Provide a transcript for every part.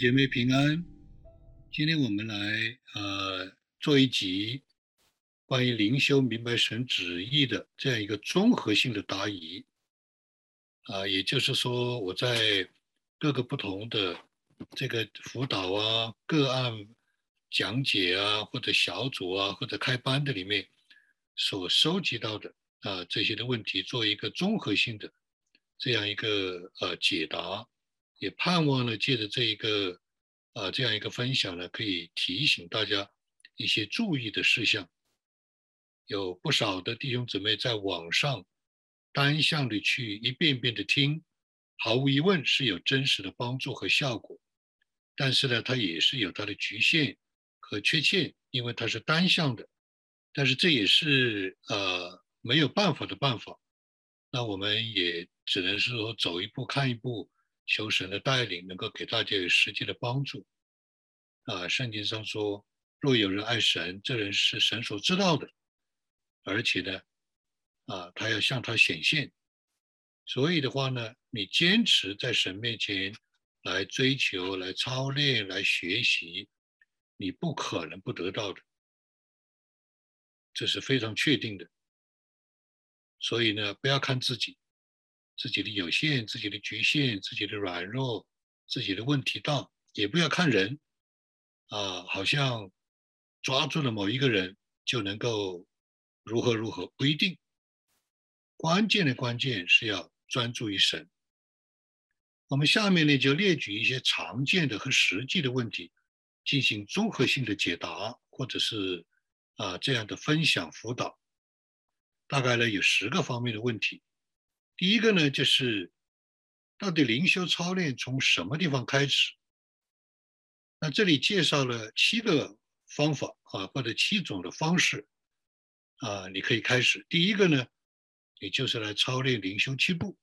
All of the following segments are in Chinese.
姐妹平安，今天我们来呃做一集关于灵修明白神旨意的这样一个综合性的答疑啊，也就是说我在各个不同的这个辅导啊、个案讲解啊，或者小组啊，或者开班的里面所收集到的啊这些的问题，做一个综合性的这样一个呃解答。也盼望呢，借着这一个啊这样一个分享呢，可以提醒大家一些注意的事项。有不少的弟兄姊妹在网上单向的去一遍遍的听，毫无疑问是有真实的帮助和效果。但是呢，它也是有它的局限和缺陷，因为它是单向的。但是这也是呃没有办法的办法。那我们也只能是说走一步看一步。求神的带领，能够给大家有实际的帮助。啊，圣经上说：“若有人爱神，这人是神所知道的，而且呢，啊，他要向他显现。所以的话呢，你坚持在神面前来追求、来操练、来学习，你不可能不得到的，这是非常确定的。所以呢，不要看自己。”自己的有限、自己的局限、自己的软弱、自己的问题大，也不要看人，啊，好像抓住了某一个人就能够如何如何，不一定。关键的关键是要专注于神。我们下面呢就列举一些常见的和实际的问题，进行综合性的解答，或者是啊这样的分享辅导。大概呢有十个方面的问题。第一个呢，就是到底灵修操练从什么地方开始？那这里介绍了七个方法啊，或者七种的方式啊，你可以开始。第一个呢，也就是来操练灵修七步，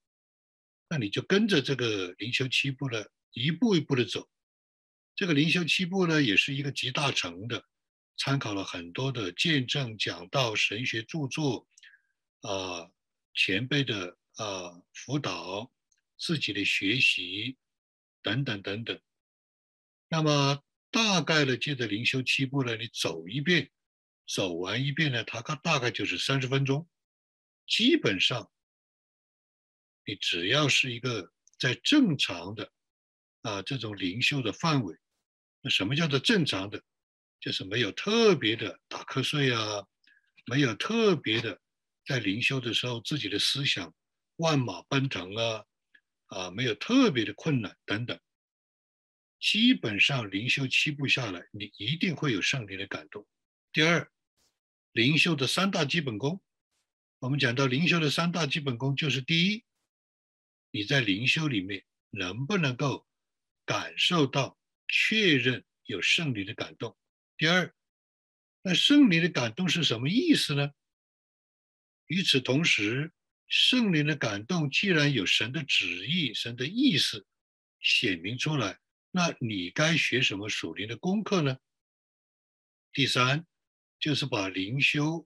那你就跟着这个灵修七步呢，一步一步的走。这个灵修七步呢，也是一个集大成的，参考了很多的见证、讲道、神学著作啊，前辈的。啊，辅导自己的学习等等等等。那么大概的，借着灵修七步呢，你走一遍，走完一遍呢，它大概就是三十分钟。基本上，你只要是一个在正常的啊这种灵修的范围，那什么叫做正常的？就是没有特别的打瞌睡啊，没有特别的在灵修的时候自己的思想。万马奔腾啊，啊，没有特别的困难等等，基本上灵修七步下来，你一定会有圣灵的感动。第二，灵修的三大基本功，我们讲到灵修的三大基本功，就是第一，你在灵修里面能不能够感受到、确认有圣灵的感动？第二，那圣灵的感动是什么意思呢？与此同时。圣灵的感动，既然有神的旨意、神的意思显明出来，那你该学什么属灵的功课呢？第三，就是把灵修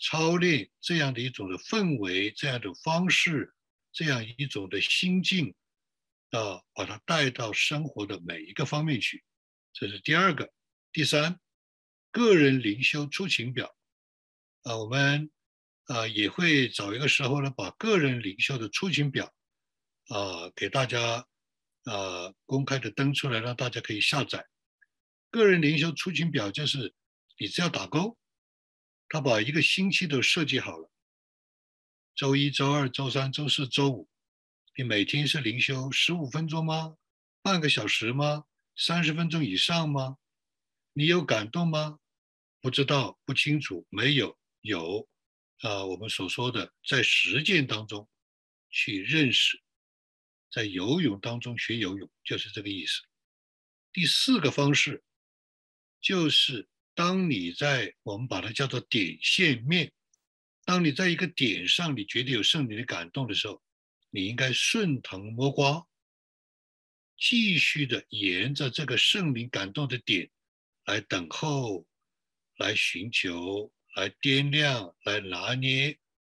操练这样的一种的氛围、这样的方式、这样一种的心境，啊，把它带到生活的每一个方面去。这是第二个。第三，个人灵修出勤表，啊，我们。啊，也会找一个时候呢，把个人领袖的出勤表啊给大家啊公开的登出来，让大家可以下载。个人领袖出勤表就是你只要打勾，他把一个星期都设计好了。周一周二周三周四周五，你每天是灵修十五分钟吗？半个小时吗？三十分钟以上吗？你有感动吗？不知道，不清楚，没有，有。啊，我们所说的在实践当中去认识，在游泳当中学游泳，就是这个意思。第四个方式就是当你在我们把它叫做点线面，当你在一个点上，你觉得有圣灵的感动的时候，你应该顺藤摸瓜，继续的沿着这个圣灵感动的点来等候，来寻求。来掂量，来拿捏，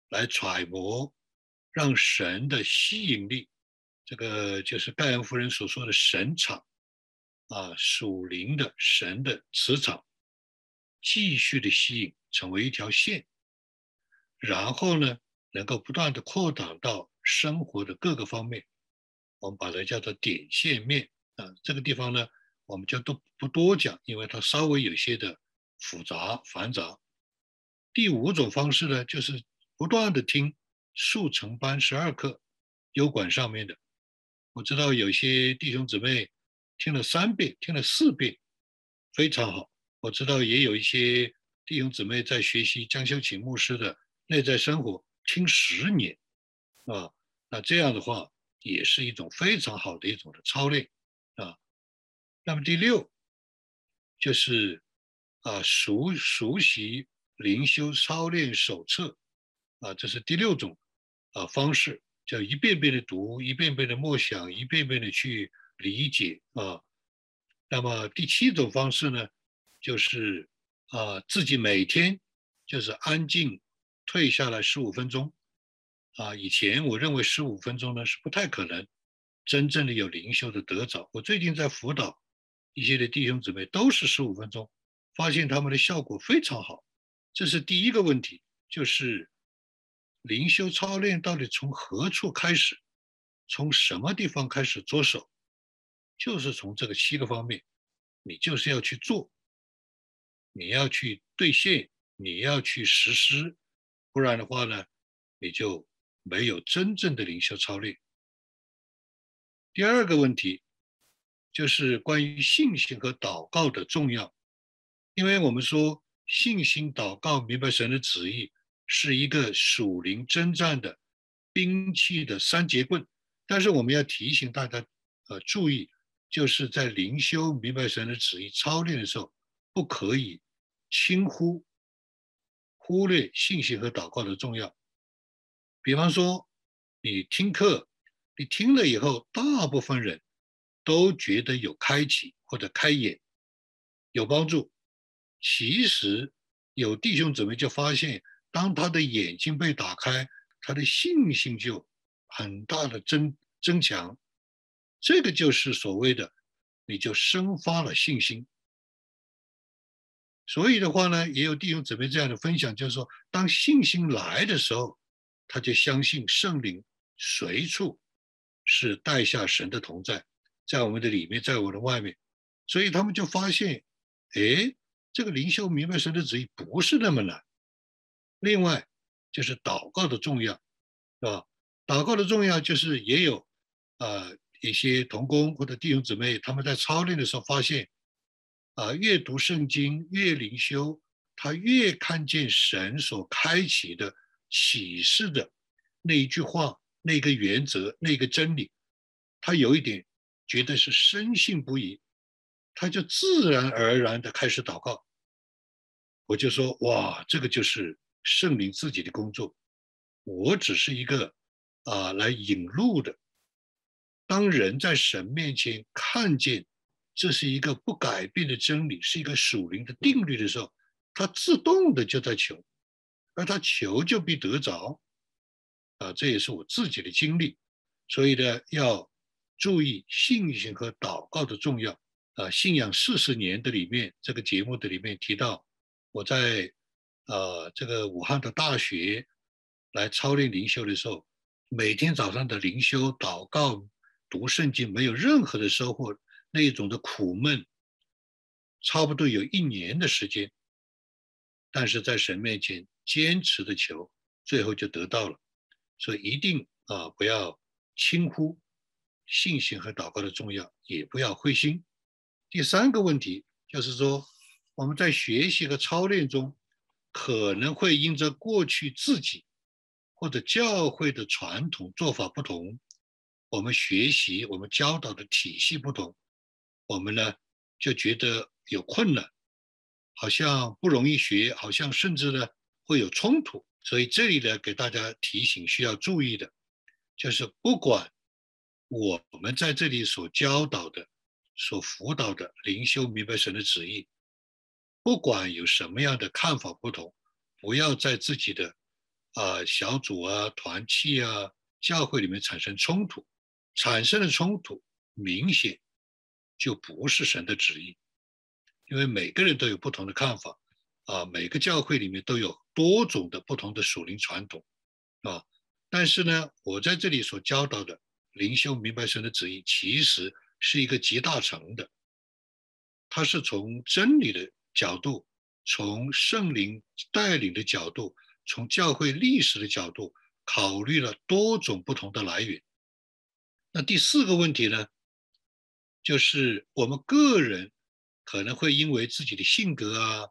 来揣摩，让神的吸引力，这个就是盖恩夫人所说的神场，啊属灵的神的磁场继续的吸引，成为一条线，然后呢，能够不断的扩展到生活的各个方面。我们把它叫做点线面啊。这个地方呢，我们就都不多讲，因为它稍微有些的复杂繁杂。第五种方式呢，就是不断的听速成班十二课，优管上面的。我知道有些弟兄姊妹听了三遍，听了四遍，非常好。我知道也有一些弟兄姊妹在学习江修启牧师的内在生活，听十年，啊，那这样的话也是一种非常好的一种的操练，啊。那么第六就是啊熟熟悉灵修操练手册，啊，这是第六种啊方式。叫一遍遍的读，一遍遍的默想，一遍遍的去理解啊。那么第七种方式呢，就是啊自己每天就是安静退下来十五分钟啊。以前我认为十五分钟呢是不太可能真正的有灵修的得着。我最近在辅导一些的弟兄姊妹，都是十五分钟，发现他们的效果非常好。这是第一个问题，就是。灵修操练到底从何处开始？从什么地方开始着手？就是从这个七个方面，你就是要去做，你要去兑现，你要去实施，不然的话呢，你就没有真正的灵修操练。第二个问题就是关于信心和祷告的重要，因为我们说信心、祷告、明白神的旨意。是一个属灵征战的兵器的三节棍，但是我们要提醒大家，呃，注意，就是在灵修明白神的旨意操练的时候，不可以轻忽、忽略信心和祷告的重要。比方说，你听课，你听了以后，大部分人都觉得有开启或者开眼，有帮助。其实有弟兄姊妹就发现。当他的眼睛被打开，他的信心就很大的增增强。这个就是所谓的，你就生发了信心。所以的话呢，也有弟兄姊妹这样的分享，就是说，当信心来的时候，他就相信圣灵随处是带下神的同在，在我们的里面，在我的外面，所以他们就发现，哎，这个灵修明白神的旨意不是那么难。另外就是祷告的重要，是吧？祷告的重要就是也有，呃，一些同工或者弟兄姊妹他们在操练的时候发现，啊，越读圣经越灵修，他越看见神所开启的启示的那一句话、那个原则、那个真理，他有一点觉得是深信不疑，他就自然而然的开始祷告。我就说，哇，这个就是。圣灵自己的工作，我只是一个啊来引路的。当人在神面前看见这是一个不改变的真理，是一个属灵的定律的时候，他自动的就在求，而他求就必得着。啊，这也是我自己的经历，所以呢，要注意信心和祷告的重要。啊，信仰四十年的里面，这个节目的里面提到，我在。呃，这个武汉的大学来操练灵修的时候，每天早上的灵修、祷告、读圣经，没有任何的收获，那一种的苦闷，差不多有一年的时间。但是在神面前坚持的求，最后就得到了。所以一定啊，不要轻忽信心和祷告的重要，也不要灰心。第三个问题就是说，我们在学习和操练中。可能会因着过去自己或者教会的传统做法不同，我们学习我们教导的体系不同，我们呢就觉得有困难，好像不容易学，好像甚至呢会有冲突。所以这里呢给大家提醒需要注意的，就是不管我们在这里所教导的、所辅导的灵修明白神的旨意。不管有什么样的看法不同，不要在自己的啊小组啊、团契啊、教会里面产生冲突。产生的冲突明显就不是神的旨意，因为每个人都有不同的看法，啊，每个教会里面都有多种的不同的属灵传统，啊，但是呢，我在这里所教导的灵修明白神的旨意，其实是一个集大成的，它是从真理的角度，从圣灵带领的角度，从教会历史的角度，考虑了多种不同的来源。那第四个问题呢，就是我们个人可能会因为自己的性格啊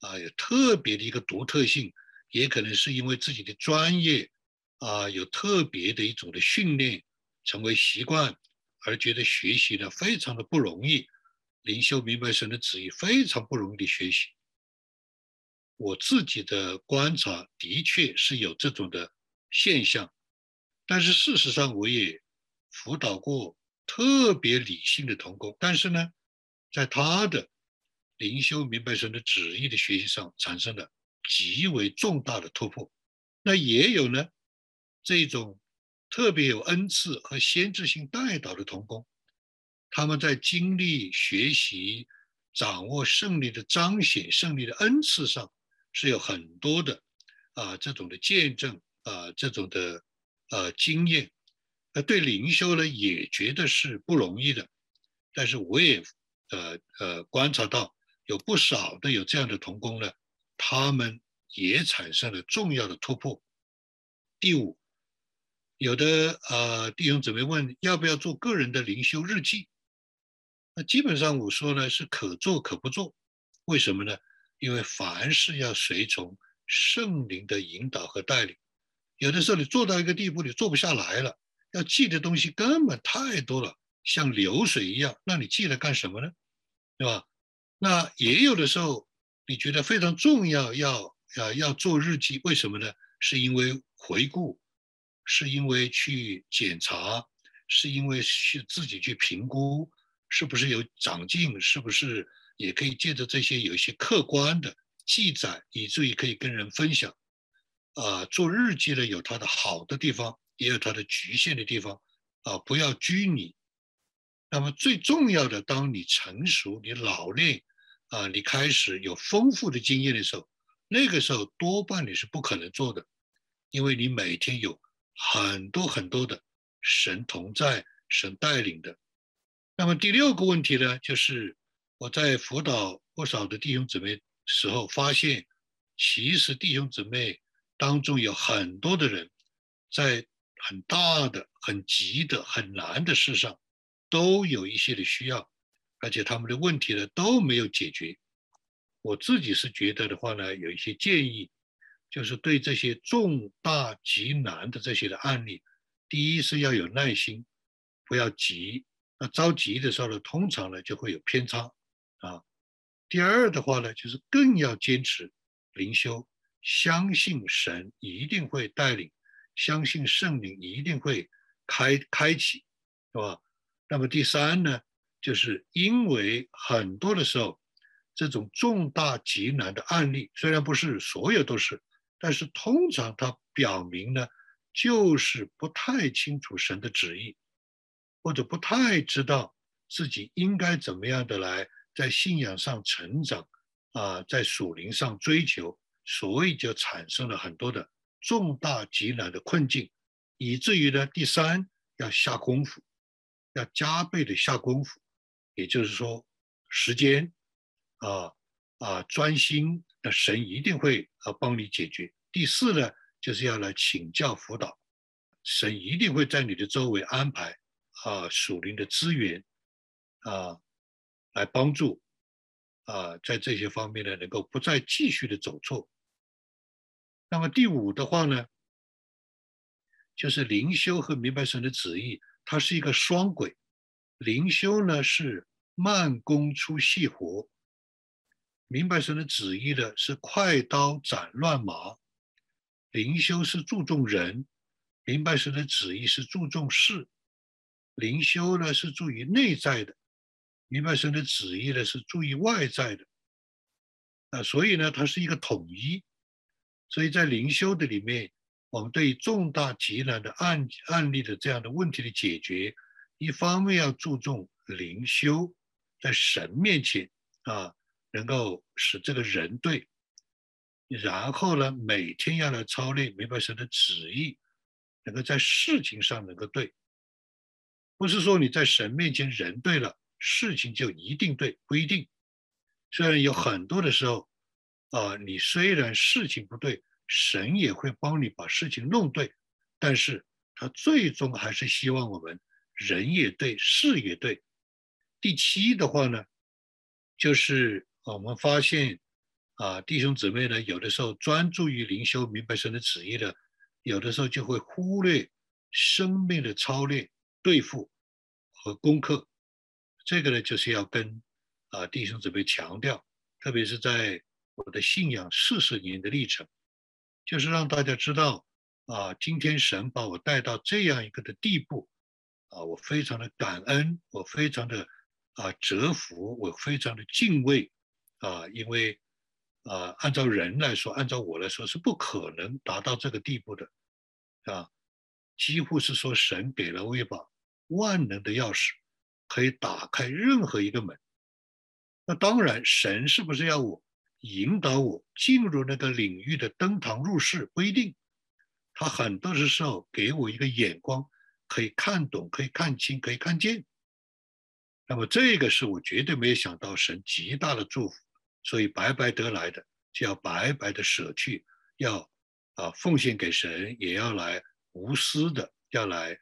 啊有特别的一个独特性，也可能是因为自己的专业啊有特别的一种的训练成为习惯，而觉得学习呢非常的不容易，灵修明白神的旨意非常不容易的学习。我自己的观察的确是有这种的现象，但是事实上我也。辅导过特别理性的童工，但是呢，在他的灵修明白神的旨意的学习上产生了极为重大的突破。那也有呢，这种特别有恩赐和先知性带导的童工，他们在经历、学习、掌握胜利的彰显胜利的恩赐上是有很多的啊这种的见证啊这种的呃经验。呃，对灵修呢也觉得是不容易的，但是我也呃呃观察到有不少的有这样的童工呢，他们也产生了重要的突破。第五，有的呃弟兄姊妹问要不要做个人的灵修日记？那基本上我说呢是可做可不做，为什么呢？因为凡事要随从圣灵的引导和带领，有的时候你做到一个地步，你做不下来了。要记的东西根本太多了，像流水一样，那你记了干什么呢？对吧？那也有的时候你觉得非常重要，要要要做日记，为什么呢？是因为回顾，是因为去检查，是因为去自己去评估，是不是有长进，是不是也可以借着这些有一些客观的记载，以至于可以跟人分享。啊，做日记呢有它的好的地方。也有它的局限的地方，啊，不要拘泥。那么最重要的，当你成熟、你老练，啊，你开始有丰富的经验的时候，那个时候多半你是不可能做的，因为你每天有很多很多的神同在、神带领的。那么第六个问题呢，就是我在辅导不少的弟兄姊妹时候发现，其实弟兄姊妹当中有很多的人在。很大的、很急的、很难的事上，都有一些的需要，而且他们的问题呢都没有解决。我自己是觉得的话呢，有一些建议，就是对这些重大极难的这些的案例，第一是要有耐心，不要急。那着急的时候呢，通常呢就会有偏差啊。第二的话呢，就是更要坚持灵修，相信神一定会带领。相信圣灵一定会开开启，是吧？那么第三呢，就是因为很多的时候，这种重大极难的案例，虽然不是所有都是，但是通常它表明呢，就是不太清楚神的旨意，或者不太知道自己应该怎么样的来在信仰上成长啊，在属灵上追求，所以就产生了很多的。重大极难的困境，以至于呢，第三要下功夫，要加倍的下功夫，也就是说，时间啊啊专心，那神一定会啊帮你解决。第四呢，就是要来请教辅导，神一定会在你的周围安排啊属灵的资源啊来帮助啊在这些方面呢，能够不再继续的走错。那么第五的话呢，就是灵修和明白神的旨意，它是一个双轨。灵修呢是慢工出细活，明白神的旨意的是快刀斩乱麻。灵修是注重人，明白神的旨意是注重事。灵修呢是注意内在的，明白神的旨意呢是注意外在的。啊，所以呢，它是一个统一。所以在灵修的里面，我们对重大极难的案案例的这样的问题的解决，一方面要注重灵修在神面前啊，能够使这个人对，然后呢，每天要来操练明白神的旨意，能够在事情上能够对，不是说你在神面前人对了，事情就一定对，不一定。虽然有很多的时候，啊，你虽然事情不对，神也会帮你把事情弄对，但是他最终还是希望我们人也对，事也对。第七的话呢，就是啊我们发现啊，弟兄姊妹呢，有的时候专注于灵修、明白神的旨意的，有的时候就会忽略生命的操练、对付和功课。这个呢，就是要跟。啊，弟兄姊妹强调，特别是在我的信仰四十年的历程，就是让大家知道，啊，今天神把我带到这样一个的地步，啊，我非常的感恩，我非常的啊折服，我非常的敬畏，啊，因为啊，按照人来说，按照我来说是不可能达到这个地步的，啊，几乎是说神给了我一把万能的钥匙，可以打开任何一个门。那当然，神是不是要我引导我进入那个领域的登堂入室不一定，他很多的时候给我一个眼光，可以看懂，可以看清，可以看见。那么这个是我绝对没有想到神极大的祝福，所以白白得来的就要白白的舍去，要啊奉献给神，也要来无私的，要来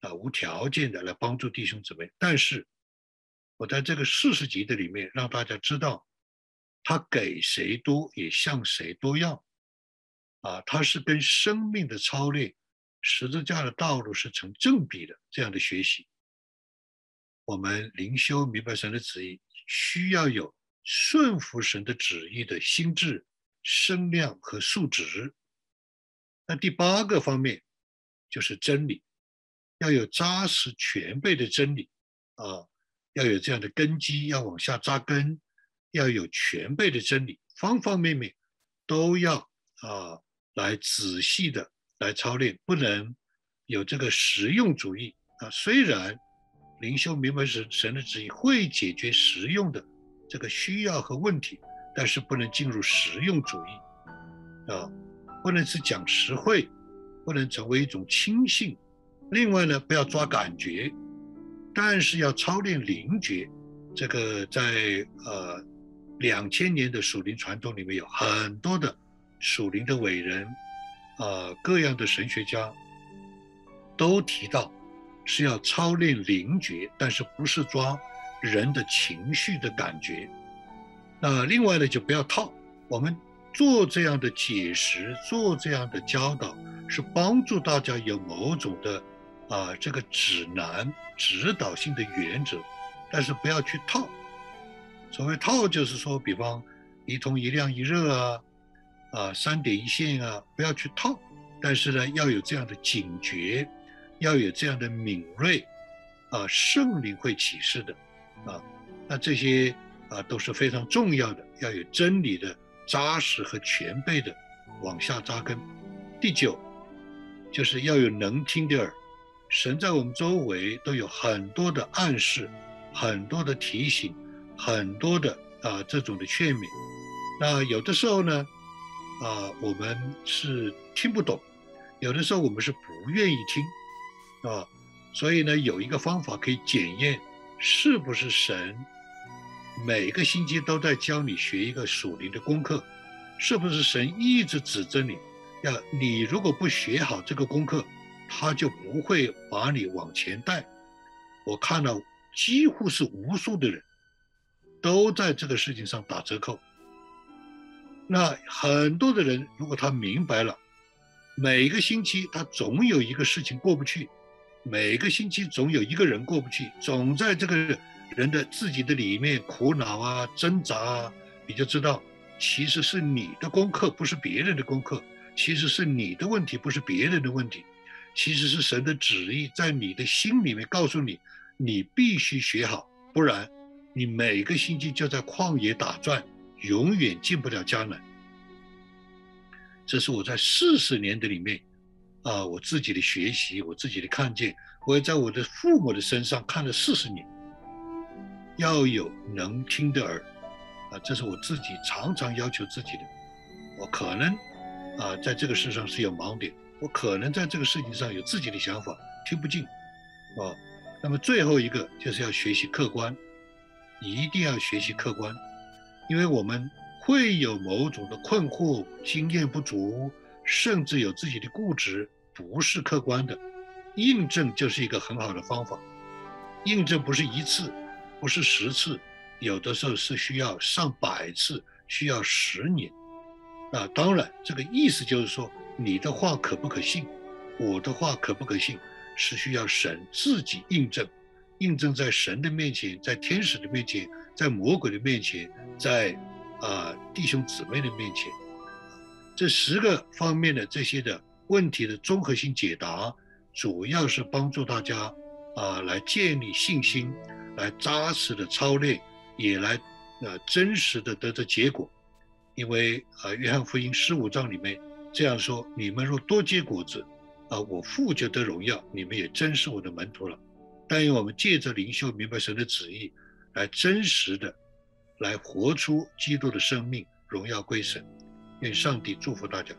啊无条件的来帮助弟兄姊妹，但是。我在这个四十集的里面，让大家知道，他给谁多也向谁多要，啊，他是跟生命的操练、十字架的道路是成正比的这样的学习。我们灵修明白神的旨意，需要有顺服神的旨意的心智、声量和素质。那第八个方面就是真理，要有扎实全备的真理啊。要有这样的根基，要往下扎根，要有全备的真理，方方面面都要啊来仔细的来操练，不能有这个实用主义啊。虽然灵修明白神神的旨意会解决实用的这个需要和问题，但是不能进入实用主义啊，不能是讲实惠，不能成为一种轻信。另外呢，不要抓感觉。但是要操练灵觉，这个在呃两千年的属灵传统里面有很多的属灵的伟人，呃各样的神学家都提到是要操练灵觉，但是不是抓人的情绪的感觉。那另外呢，就不要套。我们做这样的解释，做这样的教导，是帮助大家有某种的。啊，这个指南、指导性的原则，但是不要去套。所谓套，就是说，比方一通一亮一热啊，啊三点一线啊，不要去套。但是呢，要有这样的警觉，要有这样的敏锐，啊，圣灵会启示的，啊，那这些啊都是非常重要的，要有真理的扎实和全备的往下扎根。第九，就是要有能听的耳。神在我们周围都有很多的暗示，很多的提醒，很多的啊这种的劝勉。那有的时候呢，啊我们是听不懂，有的时候我们是不愿意听，啊，所以呢有一个方法可以检验是不是神每个星期都在教你学一个属灵的功课，是不是神一直指着你要你如果不学好这个功课。他就不会把你往前带。我看到几乎是无数的人都在这个事情上打折扣。那很多的人，如果他明白了，每个星期他总有一个事情过不去，每个星期总有一个人过不去，总在这个人的自己的里面苦恼啊、挣扎啊，你就知道，其实是你的功课，不是别人的功课；其实是你的问题，不是别人的问题。其实是神的旨意，在你的心里面告诉你，你必须学好，不然你每个星期就在旷野打转，永远进不了迦南。这是我在四十年的里面，啊，我自己的学习，我自己的看见，我也在我的父母的身上看了四十年。要有能听的耳，啊，这是我自己常常要求自己的。我可能啊，在这个事上是有盲点，我可能在这个事情上有自己的想法，听不进，啊，那么最后一个就是要学习客观，一定要学习客观，因为我们会有某种的困惑、经验不足，甚至有自己的固执，不是客观的。印证就是一个很好的方法，印证不是一次。不是十次，有的时候是需要上百次，需要十年。那当然，这个意思就是说，你的话可不可信，我的话可不可信，是需要神自己印证，印证在神的面前，在天使的面前，在魔鬼的面前，在啊弟兄姊妹的面前。这十个方面的这些的问题的综合性解答，主要是帮助大家啊来建立信心。来扎实的操练，也来呃真实的得着结果，因为啊约翰福音十五章里面这样说：你们若多结果子，啊我父就得荣耀，你们也真是我的门徒了。但愿我们借着灵修明白神的旨意，来真实的来活出基督的生命，荣耀归神。愿上帝祝福大家。